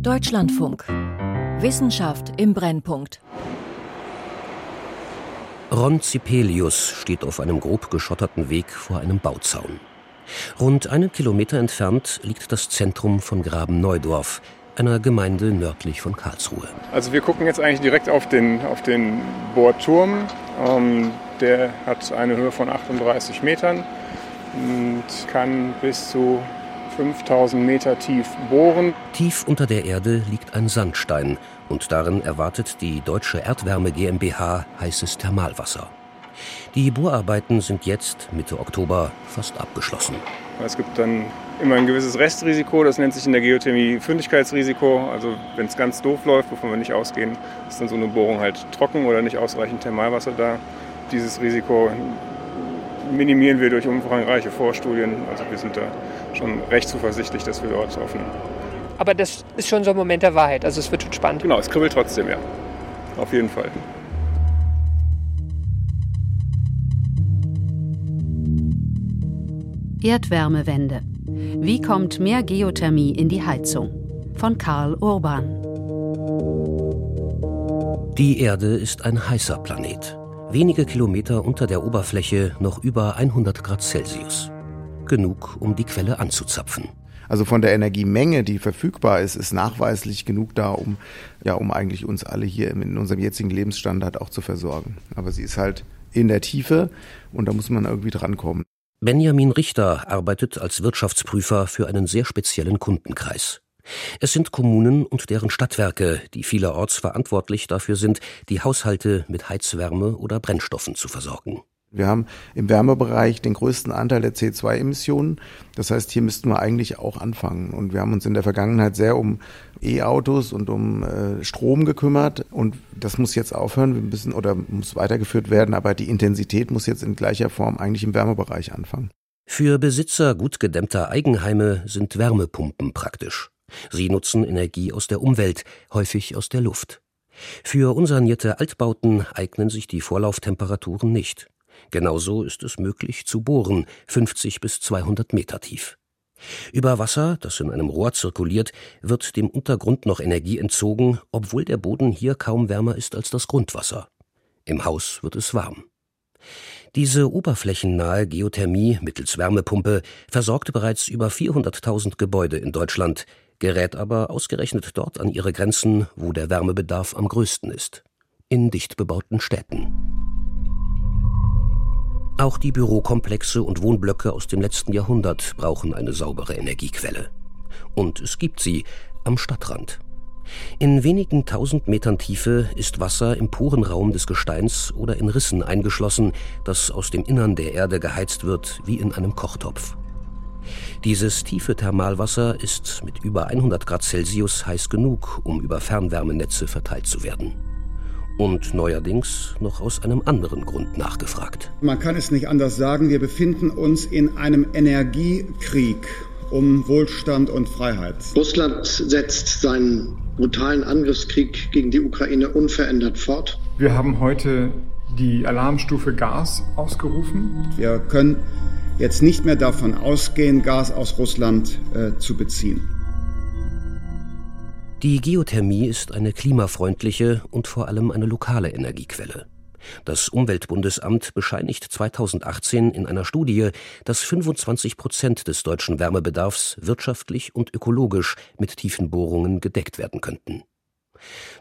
Deutschlandfunk. Wissenschaft im Brennpunkt. Ron Zipelius steht auf einem grob geschotterten Weg vor einem Bauzaun. Rund einen Kilometer entfernt liegt das Zentrum von Graben-Neudorf, einer Gemeinde nördlich von Karlsruhe. Also wir gucken jetzt eigentlich direkt auf den, auf den Bohrturm. Ähm, der hat eine Höhe von 38 Metern und kann bis zu 5000 Meter tief bohren. Tief unter der Erde liegt ein Sandstein und darin erwartet die Deutsche Erdwärme GmbH heißes Thermalwasser. Die Bohrarbeiten sind jetzt, Mitte Oktober, fast abgeschlossen. Es gibt dann immer ein gewisses Restrisiko, das nennt sich in der Geothermie Fündigkeitsrisiko. Also wenn es ganz doof läuft, wovon wir nicht ausgehen, ist dann so eine Bohrung halt trocken oder nicht ausreichend Thermalwasser da. Dieses Risiko minimieren wir durch umfangreiche Vorstudien. Also wir sind da schon recht zuversichtlich, dass wir dort aufnehmen. Aber das ist schon so ein Moment der Wahrheit. Also es wird schon spannend. Genau, es kribbelt trotzdem, ja. Auf jeden Fall. Erdwärmewende. Wie kommt mehr Geothermie in die Heizung? Von Karl Urban. Die Erde ist ein heißer Planet. Wenige Kilometer unter der Oberfläche noch über 100 Grad Celsius. Genug, um die Quelle anzuzapfen. Also von der Energiemenge, die verfügbar ist, ist nachweislich genug da, um ja, um eigentlich uns alle hier in unserem jetzigen Lebensstandard auch zu versorgen. Aber sie ist halt in der Tiefe und da muss man irgendwie drankommen. Benjamin Richter arbeitet als Wirtschaftsprüfer für einen sehr speziellen Kundenkreis. Es sind Kommunen und deren Stadtwerke, die vielerorts verantwortlich dafür sind, die Haushalte mit Heizwärme oder Brennstoffen zu versorgen. Wir haben im Wärmebereich den größten Anteil der CO2-Emissionen. Das heißt, hier müssten wir eigentlich auch anfangen. Und wir haben uns in der Vergangenheit sehr um E-Autos und um äh, Strom gekümmert. Und das muss jetzt aufhören. Wir müssen oder muss weitergeführt werden. Aber die Intensität muss jetzt in gleicher Form eigentlich im Wärmebereich anfangen. Für Besitzer gut gedämmter Eigenheime sind Wärmepumpen praktisch. Sie nutzen Energie aus der Umwelt, häufig aus der Luft. Für unsanierte Altbauten eignen sich die Vorlauftemperaturen nicht. Genauso ist es möglich zu bohren, 50 bis 200 Meter tief. Über Wasser, das in einem Rohr zirkuliert, wird dem Untergrund noch Energie entzogen, obwohl der Boden hier kaum wärmer ist als das Grundwasser. Im Haus wird es warm. Diese oberflächennahe Geothermie mittels Wärmepumpe versorgt bereits über 400.000 Gebäude in Deutschland, gerät aber ausgerechnet dort an ihre Grenzen, wo der Wärmebedarf am größten ist. In dicht bebauten Städten. Auch die Bürokomplexe und Wohnblöcke aus dem letzten Jahrhundert brauchen eine saubere Energiequelle. Und es gibt sie am Stadtrand. In wenigen tausend Metern Tiefe ist Wasser im puren Raum des Gesteins oder in Rissen eingeschlossen, das aus dem Innern der Erde geheizt wird wie in einem Kochtopf. Dieses tiefe Thermalwasser ist mit über 100 Grad Celsius heiß genug, um über Fernwärmenetze verteilt zu werden und neuerdings noch aus einem anderen Grund nachgefragt. Man kann es nicht anders sagen, wir befinden uns in einem Energiekrieg um Wohlstand und Freiheit. Russland setzt seinen brutalen Angriffskrieg gegen die Ukraine unverändert fort. Wir haben heute die Alarmstufe Gas ausgerufen. Wir können jetzt nicht mehr davon ausgehen, Gas aus Russland äh, zu beziehen. Die Geothermie ist eine klimafreundliche und vor allem eine lokale Energiequelle. Das Umweltbundesamt bescheinigt 2018 in einer Studie, dass 25 Prozent des deutschen Wärmebedarfs wirtschaftlich und ökologisch mit tiefen Bohrungen gedeckt werden könnten.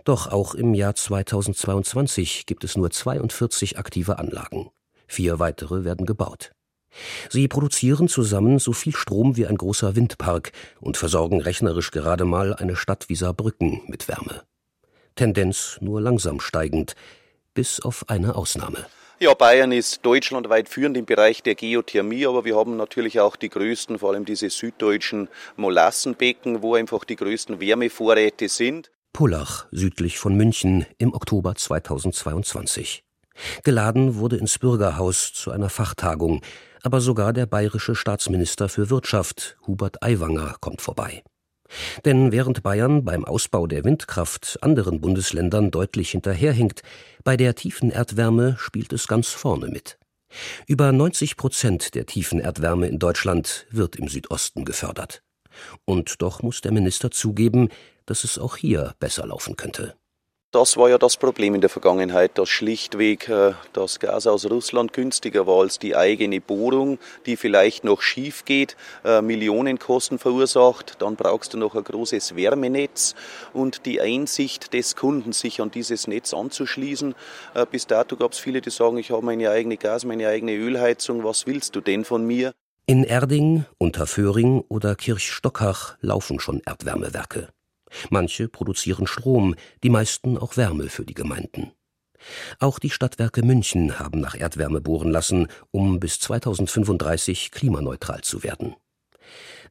Doch auch im Jahr 2022 gibt es nur 42 aktive Anlagen. Vier weitere werden gebaut. Sie produzieren zusammen so viel Strom wie ein großer Windpark und versorgen rechnerisch gerade mal eine Stadt wie Saarbrücken mit Wärme. Tendenz nur langsam steigend, bis auf eine Ausnahme. Ja, Bayern ist deutschlandweit führend im Bereich der Geothermie, aber wir haben natürlich auch die größten, vor allem diese süddeutschen Molassenbecken, wo einfach die größten Wärmevorräte sind. Pullach, südlich von München, im Oktober 2022. Geladen wurde ins Bürgerhaus zu einer Fachtagung, aber sogar der bayerische Staatsminister für Wirtschaft, Hubert Aiwanger, kommt vorbei. Denn während Bayern beim Ausbau der Windkraft anderen Bundesländern deutlich hinterherhinkt, bei der tiefen Erdwärme spielt es ganz vorne mit. Über 90 Prozent der tiefen Erdwärme in Deutschland wird im Südosten gefördert. Und doch muss der Minister zugeben, dass es auch hier besser laufen könnte. Das war ja das Problem in der Vergangenheit, dass schlichtweg äh, das Gas aus Russland günstiger war als die eigene Bohrung, die vielleicht noch schief geht, äh, Millionenkosten verursacht. Dann brauchst du noch ein großes Wärmenetz und die Einsicht des Kunden, sich an dieses Netz anzuschließen. Äh, bis dato gab es viele, die sagen, ich habe meine eigene Gas, meine eigene Ölheizung, was willst du denn von mir? In Erding, Unterföhring oder Kirchstockach laufen schon Erdwärmewerke. Manche produzieren Strom, die meisten auch Wärme für die Gemeinden. Auch die Stadtwerke München haben nach Erdwärme bohren lassen, um bis 2035 klimaneutral zu werden.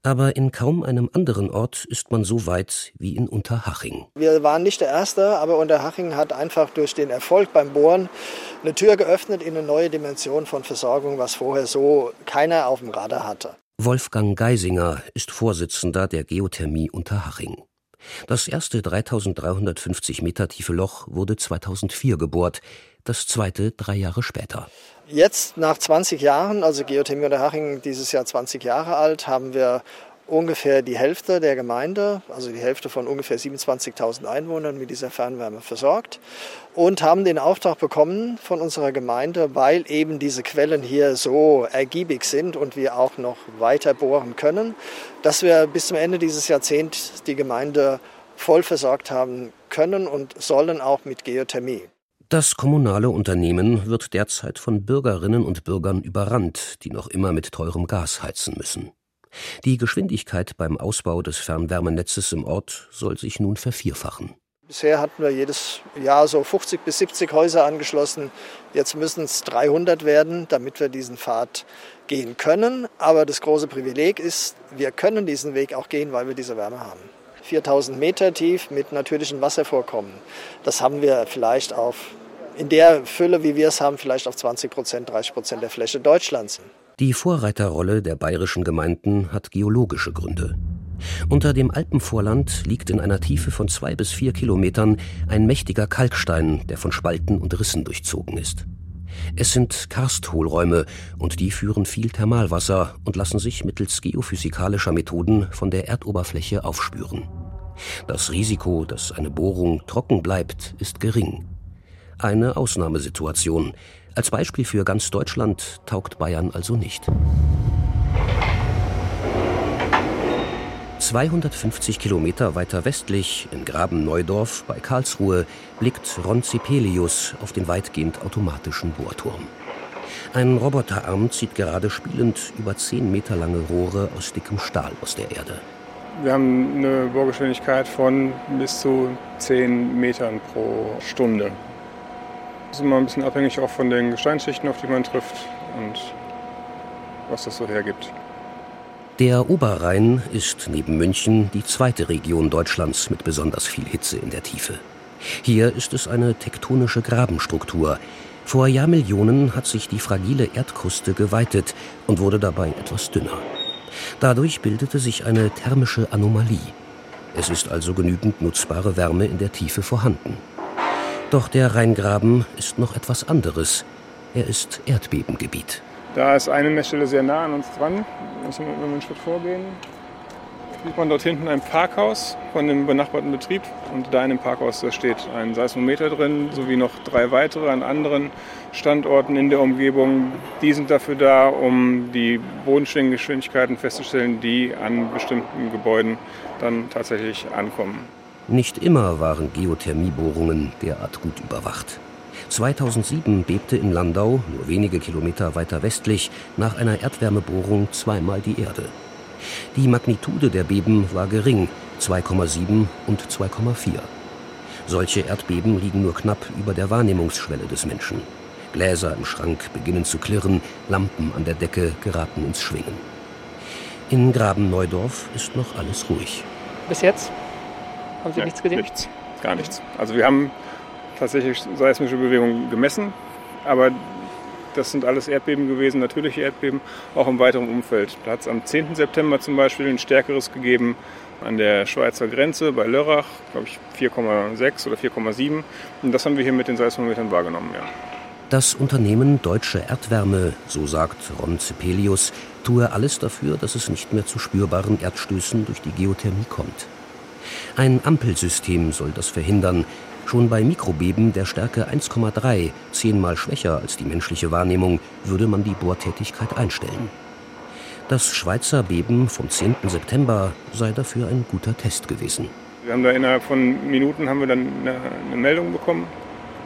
Aber in kaum einem anderen Ort ist man so weit wie in Unterhaching. Wir waren nicht der Erste, aber Unterhaching hat einfach durch den Erfolg beim Bohren eine Tür geöffnet in eine neue Dimension von Versorgung, was vorher so keiner auf dem Radar hatte. Wolfgang Geisinger ist Vorsitzender der Geothermie Unterhaching. Das erste 3350 Meter tiefe Loch wurde 2004 gebohrt, das zweite drei Jahre später. Jetzt nach 20 Jahren, also Geothermie Unterhaching dieses Jahr 20 Jahre alt, haben wir ungefähr die Hälfte der Gemeinde, also die Hälfte von ungefähr 27.000 Einwohnern mit dieser Fernwärme versorgt und haben den Auftrag bekommen von unserer Gemeinde, weil eben diese Quellen hier so ergiebig sind und wir auch noch weiter bohren können, dass wir bis zum Ende dieses Jahrzehnts die Gemeinde voll versorgt haben können und sollen auch mit Geothermie. Das kommunale Unternehmen wird derzeit von Bürgerinnen und Bürgern überrannt, die noch immer mit teurem Gas heizen müssen. Die Geschwindigkeit beim Ausbau des Fernwärmenetzes im Ort soll sich nun vervierfachen. Bisher hatten wir jedes Jahr so 50 bis 70 Häuser angeschlossen. Jetzt müssen es 300 werden, damit wir diesen Pfad gehen können. Aber das große Privileg ist, wir können diesen Weg auch gehen, weil wir diese Wärme haben. 4000 Meter tief mit natürlichen Wasservorkommen. Das haben wir vielleicht auf, in der Fülle, wie wir es haben, vielleicht auf 20 Prozent, 30 Prozent der Fläche Deutschlands. Die Vorreiterrolle der bayerischen Gemeinden hat geologische Gründe. Unter dem Alpenvorland liegt in einer Tiefe von zwei bis vier Kilometern ein mächtiger Kalkstein, der von Spalten und Rissen durchzogen ist. Es sind Karsthohlräume und die führen viel Thermalwasser und lassen sich mittels geophysikalischer Methoden von der Erdoberfläche aufspüren. Das Risiko, dass eine Bohrung trocken bleibt, ist gering. Eine Ausnahmesituation, als Beispiel für ganz Deutschland taugt Bayern also nicht. 250 Kilometer weiter westlich, in Graben Neudorf bei Karlsruhe, blickt Ron Zipelius auf den weitgehend automatischen Bohrturm. Ein Roboterarm zieht gerade spielend über 10 Meter lange Rohre aus dickem Stahl aus der Erde. Wir haben eine Bohrgeschwindigkeit von bis zu 10 Metern pro Stunde. Das ist immer ein bisschen abhängig auch von den Gesteinsschichten, auf die man trifft und was das so hergibt. Der Oberrhein ist neben München die zweite Region Deutschlands mit besonders viel Hitze in der Tiefe. Hier ist es eine tektonische Grabenstruktur. Vor Jahrmillionen hat sich die fragile Erdkruste geweitet und wurde dabei etwas dünner. Dadurch bildete sich eine thermische Anomalie. Es ist also genügend nutzbare Wärme in der Tiefe vorhanden. Doch der Rheingraben ist noch etwas anderes. Er ist Erdbebengebiet. Da ist eine Messstelle sehr nah an uns dran. Müssen wir einen Schritt vorgehen. Sieht man dort hinten ein Parkhaus von dem benachbarten Betrieb. Und da in dem Parkhaus da steht ein Seismometer drin, sowie noch drei weitere an anderen Standorten in der Umgebung. Die sind dafür da, um die Bodenschwingengeschwindigkeiten festzustellen, die an bestimmten Gebäuden dann tatsächlich ankommen. Nicht immer waren Geothermiebohrungen derart gut überwacht. 2007 bebte in Landau, nur wenige Kilometer weiter westlich, nach einer Erdwärmebohrung zweimal die Erde. Die Magnitude der Beben war gering, 2,7 und 2,4. Solche Erdbeben liegen nur knapp über der Wahrnehmungsschwelle des Menschen. Gläser im Schrank beginnen zu klirren, Lampen an der Decke geraten ins Schwingen. In Graben Neudorf ist noch alles ruhig. Bis jetzt? Haben Sie Ja, nichts gesehen? Nichts, gar nichts. Also wir haben tatsächlich seismische Bewegungen gemessen, aber das sind alles Erdbeben gewesen, natürliche Erdbeben, auch im weiteren Umfeld. Da hat es am 10. September zum Beispiel ein stärkeres gegeben an der Schweizer Grenze bei Lörrach, glaube ich 4,6 oder 4,7. Und das haben wir hier mit den Seismometern wahrgenommen, ja. Das Unternehmen Deutsche Erdwärme, so sagt Ron Zepelius, tue alles dafür, dass es nicht mehr zu spürbaren Erdstößen durch die Geothermie kommt. Ein Ampelsystem soll das verhindern. Schon bei Mikrobeben der Stärke 1,3, zehnmal schwächer als die menschliche Wahrnehmung, würde man die Bohrtätigkeit einstellen. Das Schweizer Beben vom 10. September sei dafür ein guter Test gewesen. Wir haben da innerhalb von Minuten haben wir dann eine, eine Meldung bekommen.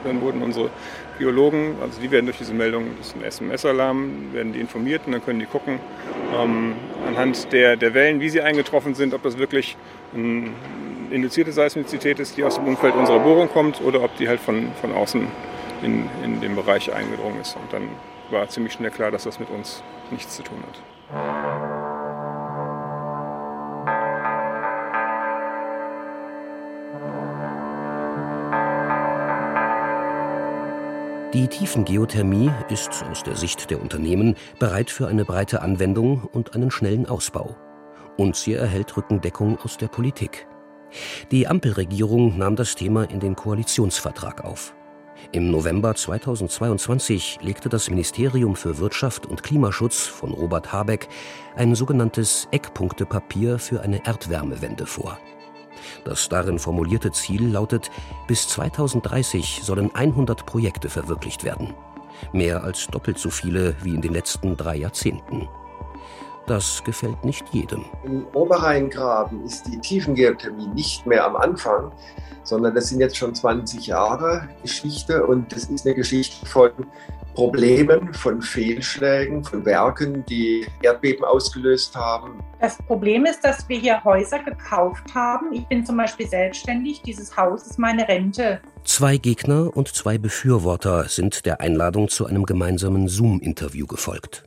Dann wurden unsere Biologen, also die werden durch diese Meldung, das ist ein SMS-Alarm, werden die informiert und dann können die gucken ähm, anhand der, der Wellen, wie sie eingetroffen sind, ob das wirklich eine induzierte Seismizität ist, die aus dem Umfeld unserer Bohrung kommt oder ob die halt von, von außen in, in den Bereich eingedrungen ist. Und dann war ziemlich schnell klar, dass das mit uns nichts zu tun hat. Die Tiefengeothermie ist aus der Sicht der Unternehmen bereit für eine breite Anwendung und einen schnellen Ausbau. Und sie erhält Rückendeckung aus der Politik. Die Ampelregierung nahm das Thema in den Koalitionsvertrag auf. Im November 2022 legte das Ministerium für Wirtschaft und Klimaschutz von Robert Habeck ein sogenanntes Eckpunktepapier für eine Erdwärmewende vor. Das darin formulierte Ziel lautet, bis 2030 sollen 100 Projekte verwirklicht werden. Mehr als doppelt so viele wie in den letzten drei Jahrzehnten. Das gefällt nicht jedem. Im Oberrheingraben ist die Tiefengeothermie nicht mehr am Anfang, sondern das sind jetzt schon 20 Jahre Geschichte und das ist eine Geschichte von Problemen, von Fehlschlägen, von Werken, die Erdbeben ausgelöst haben. Das Problem ist, dass wir hier Häuser gekauft haben. Ich bin zum Beispiel selbstständig. Dieses Haus ist meine Rente. Zwei Gegner und zwei Befürworter sind der Einladung zu einem gemeinsamen Zoom-Interview gefolgt.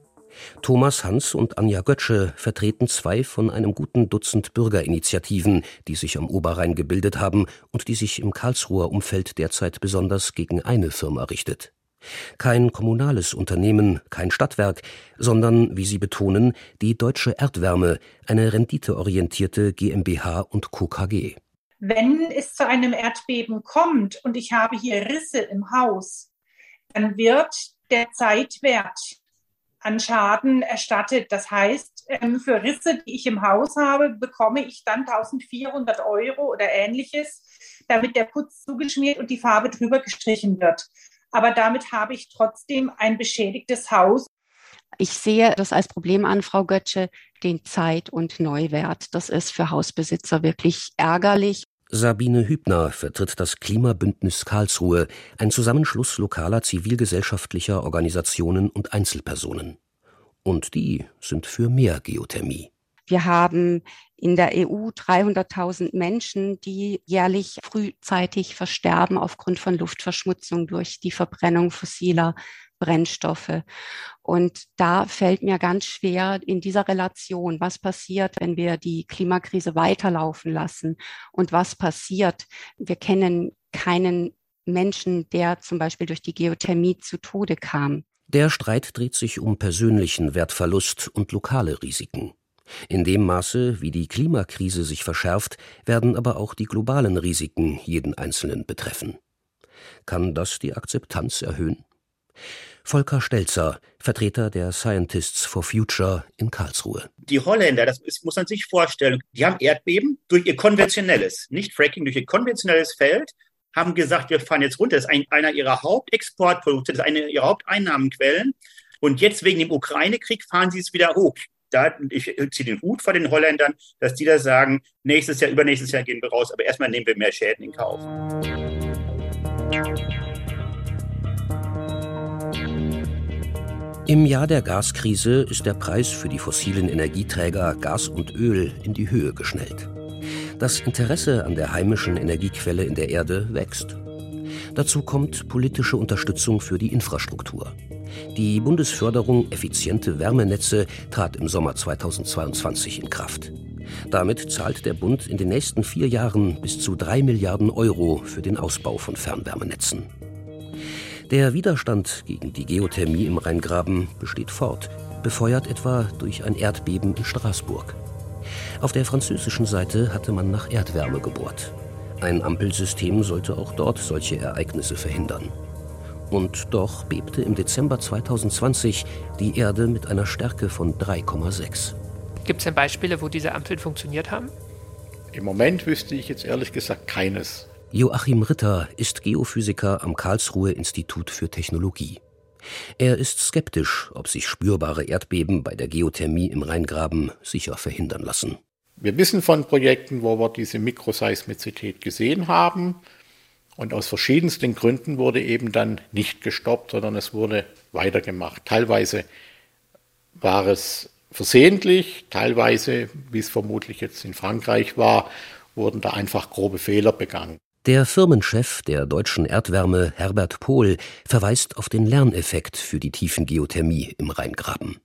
Thomas Hans und Anja Götzsche vertreten zwei von einem guten Dutzend Bürgerinitiativen, die sich am Oberrhein gebildet haben und die sich im Karlsruher Umfeld derzeit besonders gegen eine Firma richtet. Kein kommunales Unternehmen, kein Stadtwerk, sondern, wie Sie betonen, die Deutsche Erdwärme, eine renditeorientierte GmbH und Co. KG. Wenn es zu einem Erdbeben kommt und ich habe hier Risse im Haus, dann wird der Zeitwert an Schaden erstattet. Das heißt, ähm, für Risse, die ich im Haus habe, bekomme ich dann 1400 Euro oder ähnliches, damit der Putz zugeschmiert und die Farbe drüber gestrichen wird aber damit habe ich trotzdem ein beschädigtes Haus. Ich sehe das als Problem an, Frau Götzsche, den Zeit- und Neuwert. Das ist für Hausbesitzer wirklich ärgerlich. Sabine Hübner vertritt das Klimabündnis Karlsruhe, ein Zusammenschluss lokaler zivilgesellschaftlicher Organisationen und Einzelpersonen. Und die sind für mehr Geothermie. Wir haben in der EU 300.000 Menschen, die jährlich frühzeitig versterben aufgrund von Luftverschmutzung durch die Verbrennung fossiler Brennstoffe. Und da fällt mir ganz schwer in dieser Relation, was passiert, wenn wir die Klimakrise weiterlaufen lassen und was passiert. Wir kennen keinen Menschen, der zum Beispiel durch die Geothermie zu Tode kam. Der Streit dreht sich um persönlichen Wertverlust und lokale Risiken. In dem Maße, wie die Klimakrise sich verschärft, werden aber auch die globalen Risiken jeden Einzelnen betreffen. Kann das die Akzeptanz erhöhen? Volker Stelzer, Vertreter der Scientists for Future in Karlsruhe. Die Holländer, das muss man sich vorstellen, die haben Erdbeben durch ihr konventionelles, nicht Fracking, durch ihr konventionelles Feld, haben gesagt, wir fahren jetzt runter. Das ist ein, einer ihrer Hauptexportprodukte, das ist eine ihrer Haupteinnahmenquellen. Und jetzt wegen dem Ukraine-Krieg fahren sie es wieder hoch da, ich ziehe den Hut vor den Holländern, dass die da sagen, nächstes Jahr, übernächstes Jahr gehen wir raus, aber erstmal nehmen wir mehr Schäden in Kauf. Im Jahr der Gaskrise ist der Preis für die fossilen Energieträger Gas und Öl in die Höhe geschnellt. Das Interesse an der heimischen Energiequelle in der Erde wächst. Dazu kommt politische Unterstützung für die Infrastruktur. Die Bundesförderung effiziente Wärmenetze trat im Sommer 2022 in Kraft. Damit zahlt der Bund in den nächsten vier Jahren bis zu drei Milliarden Euro für den Ausbau von Fernwärmenetzen. Der Widerstand gegen die Geothermie im Rheingraben besteht fort, befeuert etwa durch ein Erdbeben in Straßburg. Auf der französischen Seite hatte man nach Erdwärme gebohrt. Ein Ampelsystem sollte auch dort solche Ereignisse verhindern. Und doch bebte im Dezember 2020 die Erde mit einer Stärke von 3,6. Gibt es denn Beispiele, wo diese Ampeln funktioniert haben? Im Moment wüsste ich jetzt ehrlich gesagt keines. Joachim Ritter ist Geophysiker am Karlsruhe Institut für Technologie. Er ist skeptisch, ob sich spürbare Erdbeben bei der Geothermie im Rheingraben sicher verhindern lassen. Wir wissen von Projekten, wo wir diese Mikroseismizität gesehen haben. Und aus verschiedensten Gründen wurde eben dann nicht gestoppt, sondern es wurde weitergemacht. Teilweise war es versehentlich, teilweise, wie es vermutlich jetzt in Frankreich war, wurden da einfach grobe Fehler begangen. Der Firmenchef der deutschen Erdwärme, Herbert Pohl, verweist auf den Lerneffekt für die Tiefengeothermie im Rheingraben.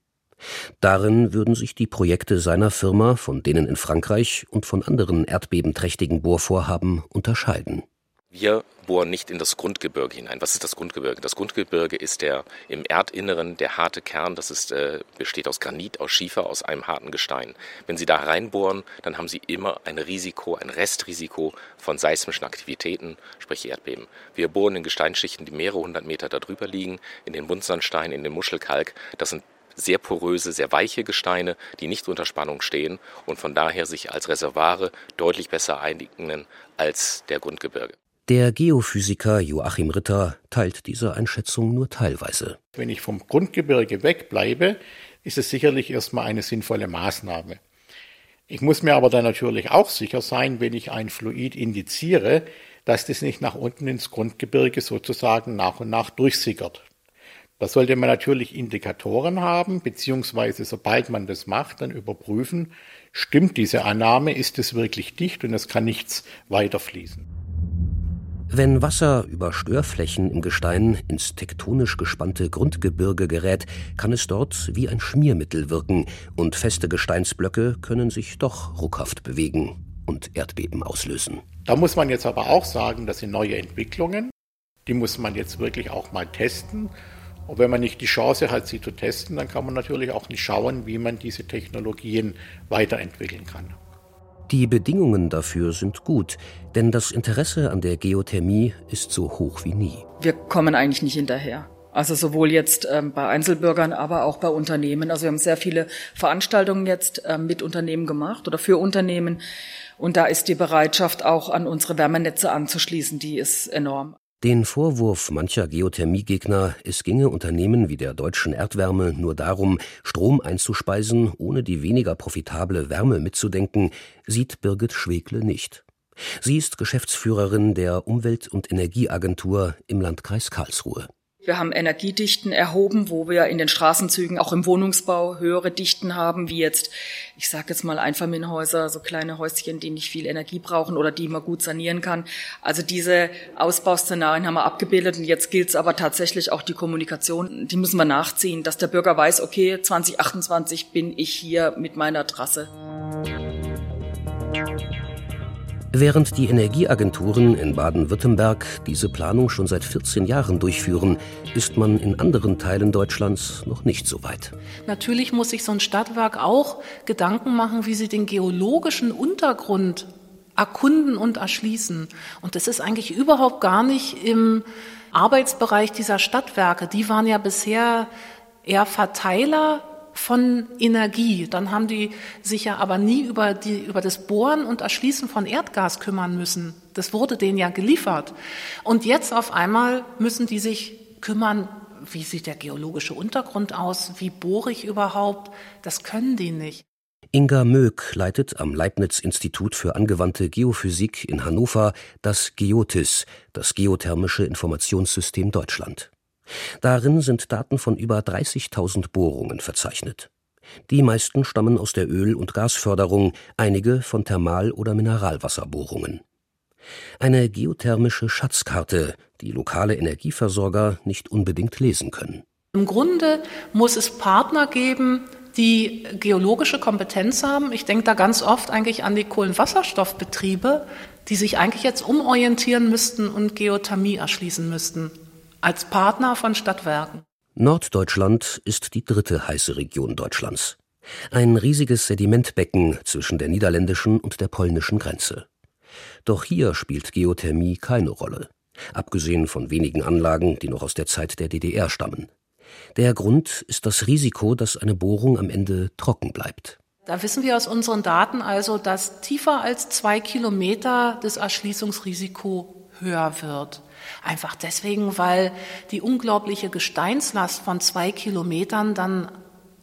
Darin würden sich die Projekte seiner Firma von denen in Frankreich und von anderen erdbebenträchtigen Bohrvorhaben unterscheiden. Wir bohren nicht in das Grundgebirge hinein. Was ist das Grundgebirge? Das Grundgebirge ist der im Erdinneren der harte Kern. Das ist, äh, besteht aus Granit, aus Schiefer, aus einem harten Gestein. Wenn Sie da reinbohren, dann haben Sie immer ein Risiko, ein Restrisiko von seismischen Aktivitäten, sprich Erdbeben. Wir bohren in Gesteinsschichten, die mehrere hundert Meter darüber liegen, in den Buntsandstein, in den Muschelkalk. Das sind sehr poröse, sehr weiche Gesteine, die nicht unter Spannung stehen und von daher sich als Reservare deutlich besser eignen als der Grundgebirge. Der Geophysiker Joachim Ritter teilt diese Einschätzung nur teilweise. Wenn ich vom Grundgebirge wegbleibe, ist es sicherlich erstmal eine sinnvolle Maßnahme. Ich muss mir aber dann natürlich auch sicher sein, wenn ich ein Fluid indiziere, dass das nicht nach unten ins Grundgebirge sozusagen nach und nach durchsickert. Da sollte man natürlich Indikatoren haben, beziehungsweise sobald man das macht, dann überprüfen, stimmt diese Annahme, ist es wirklich dicht und es kann nichts weiterfließen. Wenn Wasser über Störflächen im Gestein ins tektonisch gespannte Grundgebirge gerät, kann es dort wie ein Schmiermittel wirken und feste Gesteinsblöcke können sich doch ruckhaft bewegen und Erdbeben auslösen. Da muss man jetzt aber auch sagen, das sind neue Entwicklungen. Die muss man jetzt wirklich auch mal testen. Und wenn man nicht die Chance hat, sie zu testen, dann kann man natürlich auch nicht schauen, wie man diese Technologien weiterentwickeln kann. Die Bedingungen dafür sind gut, denn das Interesse an der Geothermie ist so hoch wie nie. Wir kommen eigentlich nicht hinterher. Also sowohl jetzt ähm, bei Einzelbürgern, aber auch bei Unternehmen. Also wir haben sehr viele Veranstaltungen jetzt ähm, mit Unternehmen gemacht oder für Unternehmen. Und da ist die Bereitschaft auch an unsere Wärmenetze anzuschließen, die ist enorm. Den Vorwurf mancher Geothermiegegner, es ginge Unternehmen wie der deutschen Erdwärme nur darum, Strom einzuspeisen, ohne die weniger profitable Wärme mitzudenken, sieht Birgit Schwegle nicht. Sie ist Geschäftsführerin der Umwelt- und Energieagentur im Landkreis Karlsruhe. Wir haben Energiedichten erhoben, wo wir in den Straßenzügen auch im Wohnungsbau höhere Dichten haben, wie jetzt, ich sage jetzt mal Einfamilienhäuser, so kleine Häuschen, die nicht viel Energie brauchen oder die man gut sanieren kann. Also diese Ausbauszenarien haben wir abgebildet und jetzt gilt es aber tatsächlich auch die Kommunikation, die müssen wir nachziehen, dass der Bürger weiß, okay, 2028 bin ich hier mit meiner Trasse. Während die Energieagenturen in Baden-Württemberg diese Planung schon seit 14 Jahren durchführen, ist man in anderen Teilen Deutschlands noch nicht so weit. Natürlich muss sich so ein Stadtwerk auch Gedanken machen, wie sie den geologischen Untergrund erkunden und erschließen. Und das ist eigentlich überhaupt gar nicht im Arbeitsbereich dieser Stadtwerke. Die waren ja bisher eher Verteiler von Energie. Dann haben die sich ja aber nie über, die, über das Bohren und Erschließen von Erdgas kümmern müssen. Das wurde denen ja geliefert. Und jetzt auf einmal müssen die sich kümmern, wie sieht der geologische Untergrund aus, wie bohre ich überhaupt. Das können die nicht. Inga Möck leitet am Leibniz-Institut für angewandte Geophysik in Hannover das GEOTIS, das Geothermische Informationssystem Deutschland. Darin sind Daten von über 30.000 Bohrungen verzeichnet. Die meisten stammen aus der Öl- und Gasförderung, einige von Thermal- oder Mineralwasserbohrungen. Eine geothermische Schatzkarte, die lokale Energieversorger nicht unbedingt lesen können. Im Grunde muss es Partner geben, die geologische Kompetenz haben. Ich denke da ganz oft eigentlich an die Kohlenwasserstoffbetriebe, die sich eigentlich jetzt umorientieren müssten und Geothermie erschließen müssten als Partner von Stadtwerken. Norddeutschland ist die dritte heiße Region Deutschlands. Ein riesiges Sedimentbecken zwischen der niederländischen und der polnischen Grenze. Doch hier spielt Geothermie keine Rolle. abgesehen von wenigen Anlagen, die noch aus der Zeit der DDR stammen. Der Grund ist das Risiko, dass eine Bohrung am Ende trocken bleibt. Da wissen wir aus unseren Daten also, dass tiefer als zwei Kilometer das Erschließungsrisiko höher wird. Einfach deswegen, weil die unglaubliche Gesteinslast von zwei Kilometern dann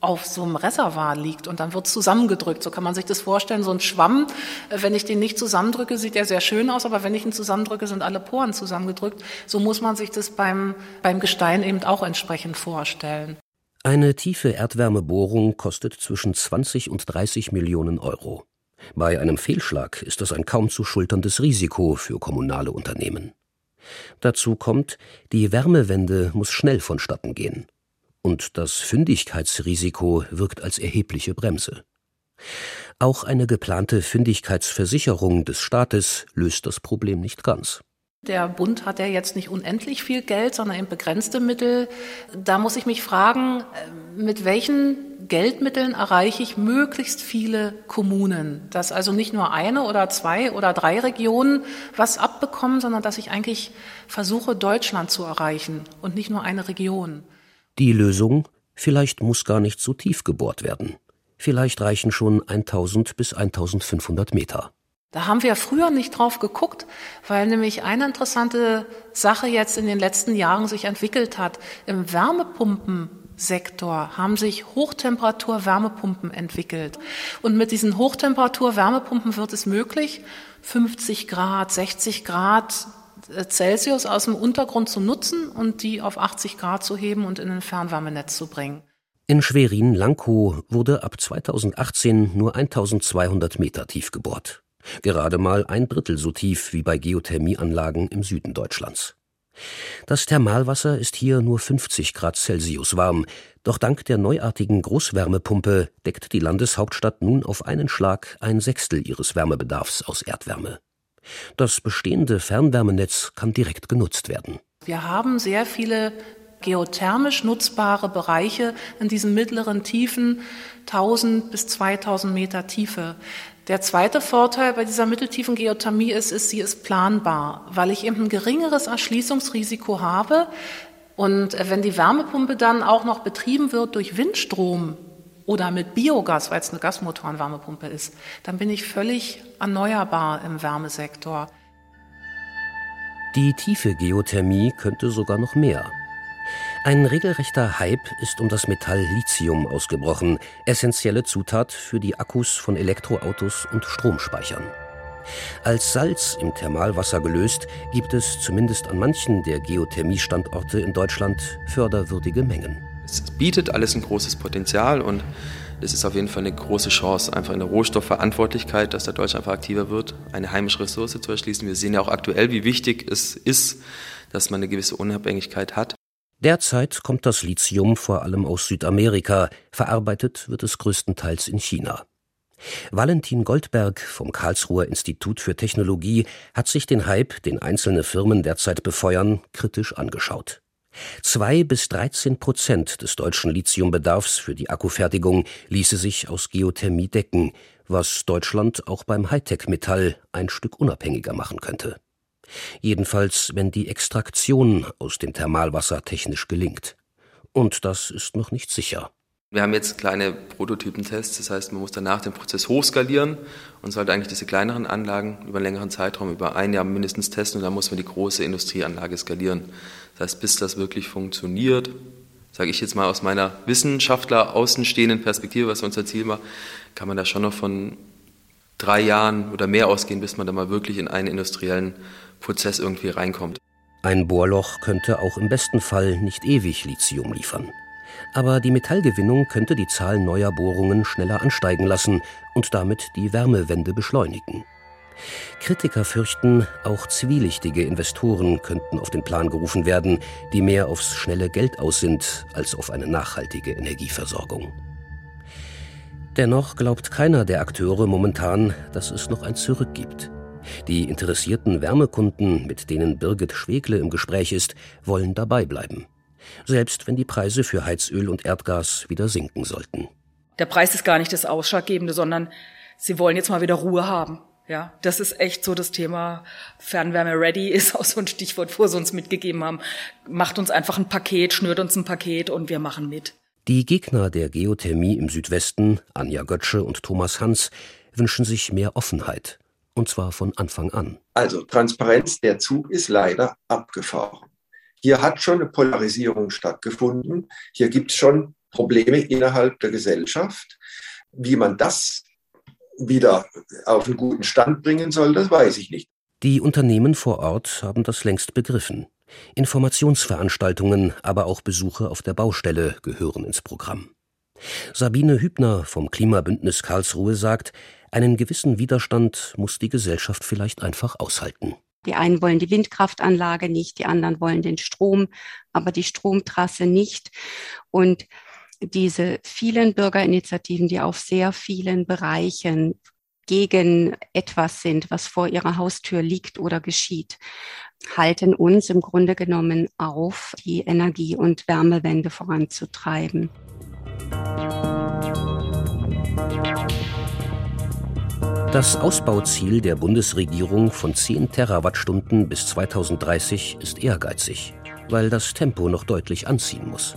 auf so einem Reservoir liegt und dann wird zusammengedrückt. So kann man sich das vorstellen, so ein Schwamm. Wenn ich den nicht zusammendrücke, sieht er sehr schön aus, aber wenn ich ihn zusammendrücke, sind alle Poren zusammengedrückt. So muss man sich das beim, beim Gestein eben auch entsprechend vorstellen. Eine tiefe Erdwärmebohrung kostet zwischen 20 und 30 Millionen Euro. Bei einem Fehlschlag ist das ein kaum zu schulterndes Risiko für kommunale Unternehmen. Dazu kommt, die Wärmewende muss schnell vonstatten gehen und das Fündigkeitsrisiko wirkt als erhebliche Bremse. Auch eine geplante Fündigkeitsversicherung des Staates löst das Problem nicht ganz. Der Bund hat ja jetzt nicht unendlich viel Geld, sondern eben begrenzte Mittel. Da muss ich mich fragen, mit welchen Geldmitteln erreiche ich möglichst viele Kommunen? Dass also nicht nur eine oder zwei oder drei Regionen was abbekommen, sondern dass ich eigentlich versuche, Deutschland zu erreichen und nicht nur eine Region. Die Lösung? Vielleicht muss gar nicht so tief gebohrt werden. Vielleicht reichen schon 1000 bis 1500 Meter. Da haben wir früher nicht drauf geguckt, weil nämlich eine interessante Sache jetzt in den letzten Jahren sich entwickelt hat. Im Wärmepumpensektor haben sich Hochtemperatur-Wärmepumpen entwickelt. Und mit diesen Hochtemperatur-Wärmepumpen wird es möglich, 50 Grad, 60 Grad Celsius aus dem Untergrund zu nutzen und die auf 80 Grad zu heben und in ein Fernwärmenetz zu bringen. In Schwerin-Lankow wurde ab 2018 nur 1200 Meter tief gebohrt. Gerade mal ein Drittel so tief wie bei Geothermieanlagen im Süden Deutschlands. Das Thermalwasser ist hier nur 50 Grad Celsius warm, doch dank der neuartigen Großwärmepumpe deckt die Landeshauptstadt nun auf einen Schlag ein Sechstel ihres Wärmebedarfs aus Erdwärme. Das bestehende Fernwärmenetz kann direkt genutzt werden. Wir haben sehr viele geothermisch nutzbare Bereiche in diesen mittleren Tiefen, 1000 bis 2000 Meter Tiefe. Der zweite Vorteil bei dieser mitteltiefen Geothermie ist, ist, sie ist planbar, weil ich eben ein geringeres Erschließungsrisiko habe. Und wenn die Wärmepumpe dann auch noch betrieben wird durch Windstrom, oder mit Biogas, weil es eine Gasmotorenwärmepumpe ist, dann bin ich völlig erneuerbar im Wärmesektor. Die tiefe Geothermie könnte sogar noch mehr. Ein regelrechter Hype ist um das Metall Lithium ausgebrochen, essentielle Zutat für die Akkus von Elektroautos und Stromspeichern. Als Salz im Thermalwasser gelöst, gibt es zumindest an manchen der Geothermiestandorte in Deutschland förderwürdige Mengen. Es bietet alles ein großes Potenzial und es ist auf jeden Fall eine große Chance, einfach in der Rohstoffverantwortlichkeit, dass der Deutschland einfach aktiver wird, eine heimische Ressource zu erschließen. Wir sehen ja auch aktuell, wie wichtig es ist, dass man eine gewisse Unabhängigkeit hat. Derzeit kommt das Lithium vor allem aus Südamerika, verarbeitet wird es größtenteils in China. Valentin Goldberg vom Karlsruher Institut für Technologie hat sich den Hype, den einzelne Firmen derzeit befeuern, kritisch angeschaut. Zwei bis 13 Prozent des deutschen Lithiumbedarfs für die Akkufertigung ließe sich aus Geothermie decken, was Deutschland auch beim Hightech-Metall ein Stück unabhängiger machen könnte. Jedenfalls, wenn die Extraktion aus dem Thermalwasser technisch gelingt. Und das ist noch nicht sicher. Wir haben jetzt kleine Prototypentests, das heißt, man muss danach den Prozess hochskalieren und sollte eigentlich diese kleineren Anlagen über einen längeren Zeitraum, über ein Jahr mindestens testen und dann muss man die große Industrieanlage skalieren. Das heißt, bis das wirklich funktioniert, sage ich jetzt mal aus meiner Wissenschaftler außenstehenden Perspektive, was unser Ziel war, kann man da schon noch von drei Jahren oder mehr ausgehen, bis man da mal wirklich in einen industriellen Prozess irgendwie reinkommt. Ein Bohrloch könnte auch im besten Fall nicht ewig Lithium liefern aber die Metallgewinnung könnte die Zahl neuer Bohrungen schneller ansteigen lassen und damit die Wärmewende beschleunigen. Kritiker fürchten, auch zwielichtige Investoren könnten auf den Plan gerufen werden, die mehr aufs schnelle Geld aus sind als auf eine nachhaltige Energieversorgung. Dennoch glaubt keiner der Akteure momentan, dass es noch ein Zurück gibt. Die interessierten Wärmekunden, mit denen Birgit Schwegle im Gespräch ist, wollen dabei bleiben selbst wenn die Preise für Heizöl und Erdgas wieder sinken sollten. Der Preis ist gar nicht das Ausschlaggebende, sondern sie wollen jetzt mal wieder Ruhe haben. Ja, das ist echt so das Thema Fernwärme ready ist auch so ein Stichwort, wo sie uns mitgegeben haben. Macht uns einfach ein Paket, schnürt uns ein Paket und wir machen mit. Die Gegner der Geothermie im Südwesten, Anja Götzsche und Thomas Hans, wünschen sich mehr Offenheit. Und zwar von Anfang an. Also Transparenz, der Zug ist leider abgefahren. Hier hat schon eine Polarisierung stattgefunden. Hier gibt es schon Probleme innerhalb der Gesellschaft. Wie man das wieder auf einen guten Stand bringen soll, das weiß ich nicht. Die Unternehmen vor Ort haben das längst begriffen. Informationsveranstaltungen, aber auch Besuche auf der Baustelle gehören ins Programm. Sabine Hübner vom Klimabündnis Karlsruhe sagt, einen gewissen Widerstand muss die Gesellschaft vielleicht einfach aushalten. Die einen wollen die Windkraftanlage nicht, die anderen wollen den Strom, aber die Stromtrasse nicht. Und diese vielen Bürgerinitiativen, die auf sehr vielen Bereichen gegen etwas sind, was vor ihrer Haustür liegt oder geschieht, halten uns im Grunde genommen auf, die Energie- und Wärmewende voranzutreiben. Das Ausbauziel der Bundesregierung von 10 Terawattstunden bis 2030 ist ehrgeizig, weil das Tempo noch deutlich anziehen muss.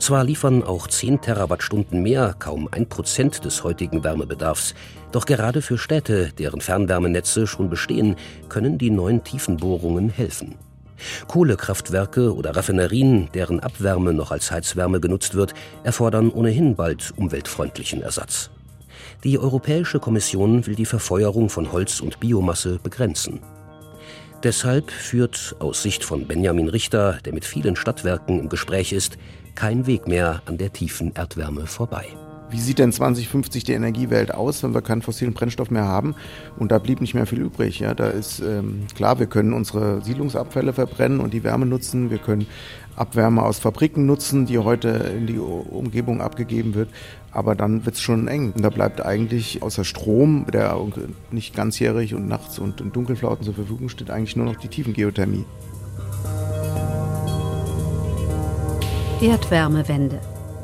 Zwar liefern auch 10 Terawattstunden mehr kaum ein Prozent des heutigen Wärmebedarfs, doch gerade für Städte, deren Fernwärmenetze schon bestehen, können die neuen Tiefenbohrungen helfen. Kohlekraftwerke oder Raffinerien, deren Abwärme noch als Heizwärme genutzt wird, erfordern ohnehin bald umweltfreundlichen Ersatz. Die Europäische Kommission will die Verfeuerung von Holz und Biomasse begrenzen. Deshalb führt aus Sicht von Benjamin Richter, der mit vielen Stadtwerken im Gespräch ist, kein Weg mehr an der tiefen Erdwärme vorbei. Wie sieht denn 2050 die Energiewelt aus, wenn wir keinen fossilen Brennstoff mehr haben? Und da blieb nicht mehr viel übrig. Ja, da ist ähm, klar, wir können unsere Siedlungsabfälle verbrennen und die Wärme nutzen. Wir können Abwärme aus Fabriken nutzen, die heute in die Umgebung abgegeben wird. Aber dann wird es schon eng. Und da bleibt eigentlich außer Strom, der nicht ganzjährig und nachts und in Dunkelflauten zur Verfügung steht, eigentlich nur noch die Tiefengeothermie. Erdwärmewende.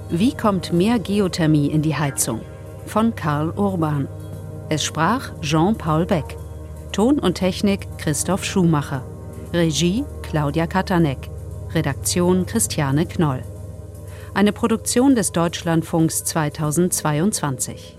Wie kommt mehr Geothermie in die Heizung? Von Karl Urban. Es sprach Jean-Paul Beck. Ton und Technik Christoph Schumacher. Regie Claudia Katanek. Redaktion Christiane Knoll. Eine Produktion des Deutschlandfunks 2022.